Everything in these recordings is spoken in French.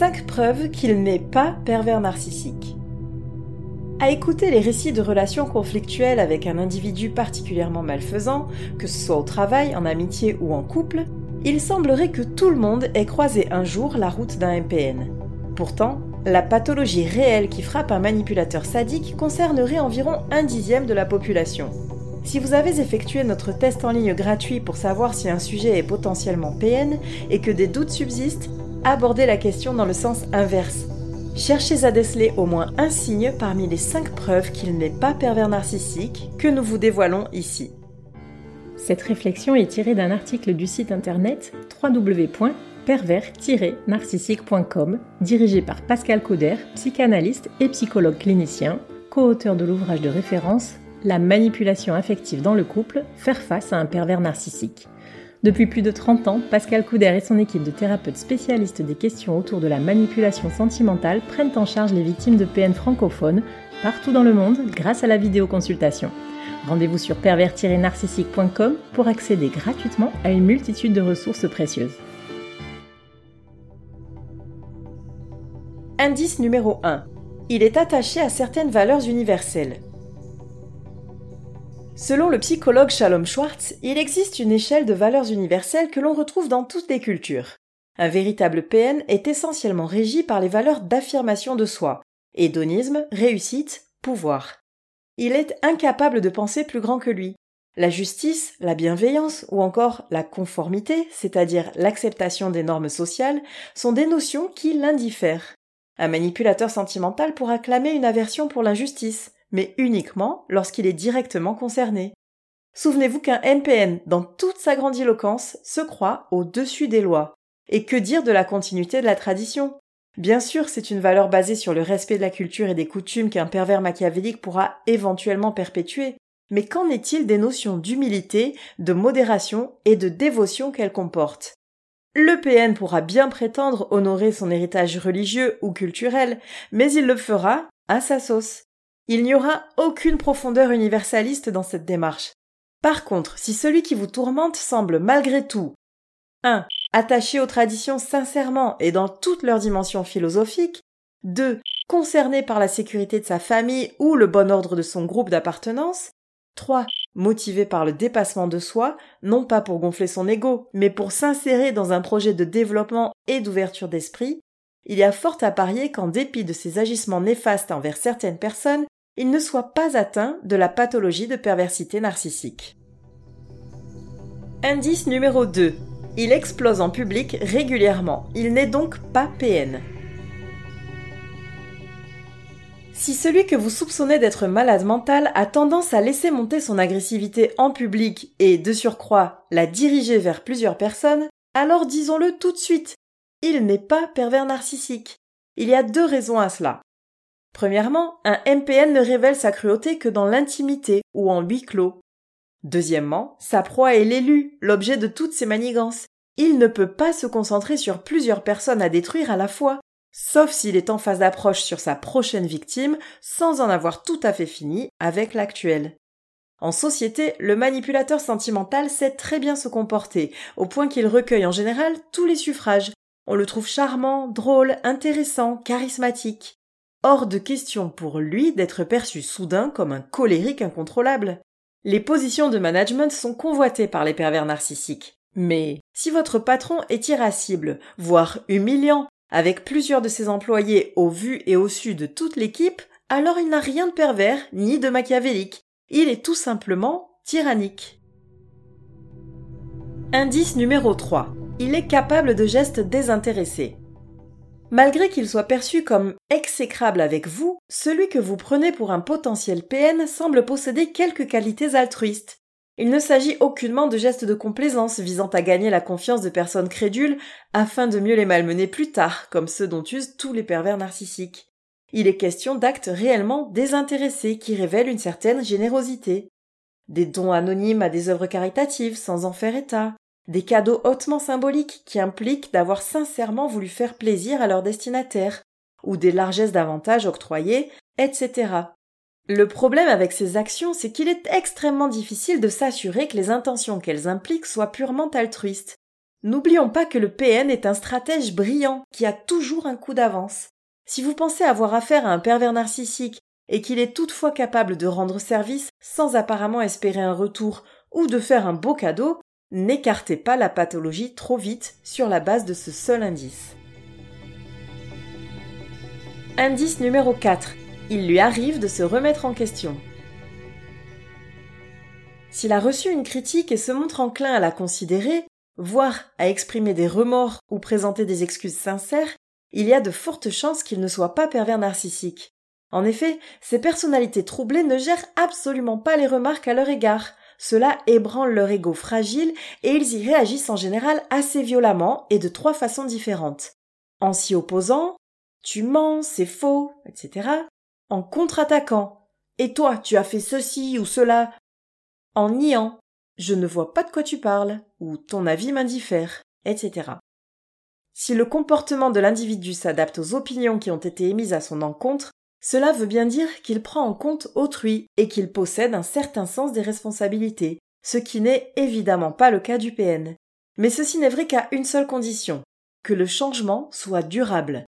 5 preuves qu'il n'est pas pervers narcissique. À écouter les récits de relations conflictuelles avec un individu particulièrement malfaisant, que ce soit au travail, en amitié ou en couple, il semblerait que tout le monde ait croisé un jour la route d'un MPN. Pourtant, la pathologie réelle qui frappe un manipulateur sadique concernerait environ un dixième de la population. Si vous avez effectué notre test en ligne gratuit pour savoir si un sujet est potentiellement PN et que des doutes subsistent, abordez la question dans le sens inverse. Cherchez à déceler au moins un signe parmi les 5 preuves qu'il n'est pas pervers narcissique que nous vous dévoilons ici. Cette réflexion est tirée d'un article du site internet www.pervers-narcissique.com dirigé par Pascal Cauder, psychanalyste et psychologue clinicien, co-auteur de l'ouvrage de référence La manipulation affective dans le couple, faire face à un pervers narcissique. Depuis plus de 30 ans, Pascal Couder et son équipe de thérapeutes spécialistes des questions autour de la manipulation sentimentale prennent en charge les victimes de PN francophones partout dans le monde grâce à la vidéoconsultation. Rendez-vous sur pervers-narcissique.com pour accéder gratuitement à une multitude de ressources précieuses. Indice numéro 1. Il est attaché à certaines valeurs universelles. Selon le psychologue Shalom Schwartz, il existe une échelle de valeurs universelles que l'on retrouve dans toutes les cultures. Un véritable PN est essentiellement régi par les valeurs d'affirmation de soi, hédonisme, réussite, pouvoir. Il est incapable de penser plus grand que lui. La justice, la bienveillance ou encore la conformité, c'est-à-dire l'acceptation des normes sociales, sont des notions qui l'indiffèrent. Un manipulateur sentimental pourra clamer une aversion pour l'injustice, mais uniquement lorsqu'il est directement concerné. Souvenez-vous qu'un NPN, dans toute sa grandiloquence, se croit au-dessus des lois. Et que dire de la continuité de la tradition? Bien sûr, c'est une valeur basée sur le respect de la culture et des coutumes qu'un pervers machiavélique pourra éventuellement perpétuer, mais qu'en est-il des notions d'humilité, de modération et de dévotion qu'elle comporte le PN pourra bien prétendre honorer son héritage religieux ou culturel, mais il le fera à sa sauce. Il n'y aura aucune profondeur universaliste dans cette démarche. Par contre, si celui qui vous tourmente semble malgré tout 1. Attaché aux traditions sincèrement et dans toutes leurs dimensions philosophiques, 2. Concerné par la sécurité de sa famille ou le bon ordre de son groupe d'appartenance, 3. Motivé par le dépassement de soi, non pas pour gonfler son ego, mais pour s'insérer dans un projet de développement et d'ouverture d'esprit, il y a fort à parier qu'en dépit de ses agissements néfastes envers certaines personnes, il ne soit pas atteint de la pathologie de perversité narcissique. Indice numéro 2. Il explose en public régulièrement. Il n'est donc pas PN. Si celui que vous soupçonnez d'être malade mental a tendance à laisser monter son agressivité en public et, de surcroît, la diriger vers plusieurs personnes, alors disons-le tout de suite, il n'est pas pervers narcissique. Il y a deux raisons à cela. Premièrement, un MPN ne révèle sa cruauté que dans l'intimité ou en huis clos. Deuxièmement, sa proie est l'élu, l'objet de toutes ses manigances. Il ne peut pas se concentrer sur plusieurs personnes à détruire à la fois, sauf s'il est en phase d'approche sur sa prochaine victime sans en avoir tout à fait fini avec l'actuelle. En société, le manipulateur sentimental sait très bien se comporter, au point qu'il recueille en général tous les suffrages. On le trouve charmant, drôle, intéressant, charismatique. Hors de question pour lui d'être perçu soudain comme un colérique incontrôlable. Les positions de management sont convoitées par les pervers narcissiques. Mais si votre patron est irascible, voire humiliant, avec plusieurs de ses employés au vu et au su de toute l'équipe, alors il n'a rien de pervers ni de machiavélique. Il est tout simplement tyrannique. Indice numéro 3. Il est capable de gestes désintéressés. Malgré qu'il soit perçu comme exécrable avec vous, celui que vous prenez pour un potentiel PN semble posséder quelques qualités altruistes. Il ne s'agit aucunement de gestes de complaisance visant à gagner la confiance de personnes crédules afin de mieux les malmener plus tard, comme ceux dont usent tous les pervers narcissiques. Il est question d'actes réellement désintéressés qui révèlent une certaine générosité. Des dons anonymes à des œuvres caritatives sans en faire état, des cadeaux hautement symboliques qui impliquent d'avoir sincèrement voulu faire plaisir à leur destinataire, ou des largesses d'avantages octroyés, etc. Le problème avec ces actions, c'est qu'il est extrêmement difficile de s'assurer que les intentions qu'elles impliquent soient purement altruistes. N'oublions pas que le PN est un stratège brillant qui a toujours un coup d'avance. Si vous pensez avoir affaire à un pervers narcissique et qu'il est toutefois capable de rendre service sans apparemment espérer un retour ou de faire un beau cadeau, n'écartez pas la pathologie trop vite sur la base de ce seul indice. Indice numéro 4. Il lui arrive de se remettre en question. S'il a reçu une critique et se montre enclin à la considérer, voire à exprimer des remords ou présenter des excuses sincères, il y a de fortes chances qu'il ne soit pas pervers narcissique. En effet, ces personnalités troublées ne gèrent absolument pas les remarques à leur égard. Cela ébranle leur ego fragile et ils y réagissent en général assez violemment et de trois façons différentes. En s'y opposant, tu mens, c'est faux, etc. En contre-attaquant, et toi, tu as fait ceci ou cela. En niant, je ne vois pas de quoi tu parles, ou ton avis m'indiffère, etc. Si le comportement de l'individu s'adapte aux opinions qui ont été émises à son encontre, cela veut bien dire qu'il prend en compte autrui et qu'il possède un certain sens des responsabilités, ce qui n'est évidemment pas le cas du PN. Mais ceci n'est vrai qu'à une seule condition, que le changement soit durable.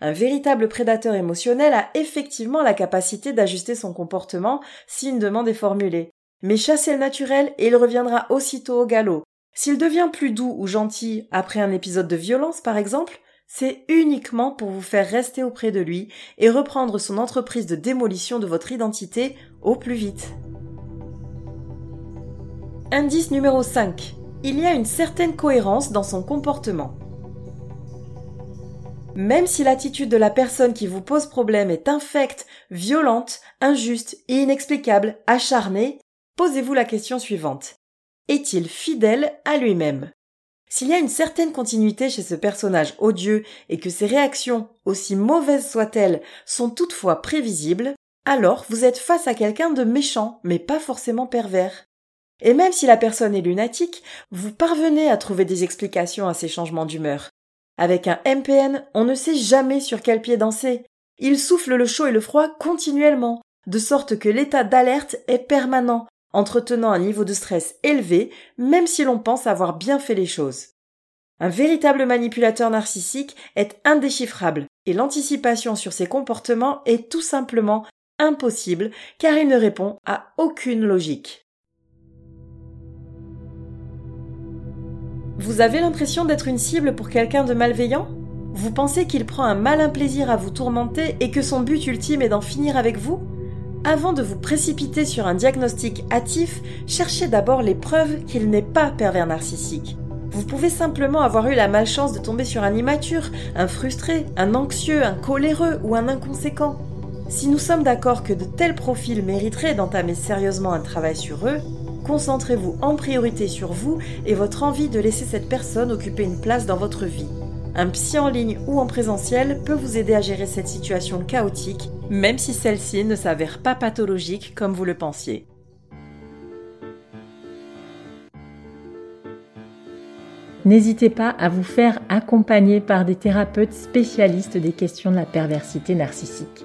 Un véritable prédateur émotionnel a effectivement la capacité d'ajuster son comportement si une demande est formulée. Mais chassez le naturel et il reviendra aussitôt au galop. S'il devient plus doux ou gentil après un épisode de violence par exemple, c'est uniquement pour vous faire rester auprès de lui et reprendre son entreprise de démolition de votre identité au plus vite. Indice numéro 5. Il y a une certaine cohérence dans son comportement. Même si l'attitude de la personne qui vous pose problème est infecte, violente, injuste, inexplicable, acharnée, posez-vous la question suivante. Est-il fidèle à lui-même? S'il y a une certaine continuité chez ce personnage odieux et que ses réactions, aussi mauvaises soient-elles, sont toutefois prévisibles, alors vous êtes face à quelqu'un de méchant, mais pas forcément pervers. Et même si la personne est lunatique, vous parvenez à trouver des explications à ces changements d'humeur. Avec un MPN, on ne sait jamais sur quel pied danser. Il souffle le chaud et le froid continuellement, de sorte que l'état d'alerte est permanent, entretenant un niveau de stress élevé, même si l'on pense avoir bien fait les choses. Un véritable manipulateur narcissique est indéchiffrable, et l'anticipation sur ses comportements est tout simplement impossible, car il ne répond à aucune logique. Vous avez l'impression d'être une cible pour quelqu'un de malveillant? Vous pensez qu'il prend un malin plaisir à vous tourmenter et que son but ultime est d'en finir avec vous? Avant de vous précipiter sur un diagnostic hâtif, cherchez d'abord les preuves qu'il n'est pas pervers narcissique. Vous pouvez simplement avoir eu la malchance de tomber sur un immature, un frustré, un anxieux, un coléreux ou un inconséquent. Si nous sommes d'accord que de tels profils mériteraient d'entamer sérieusement un travail sur eux, Concentrez-vous en priorité sur vous et votre envie de laisser cette personne occuper une place dans votre vie. Un psy en ligne ou en présentiel peut vous aider à gérer cette situation chaotique, même si celle-ci ne s'avère pas pathologique comme vous le pensiez. N'hésitez pas à vous faire accompagner par des thérapeutes spécialistes des questions de la perversité narcissique.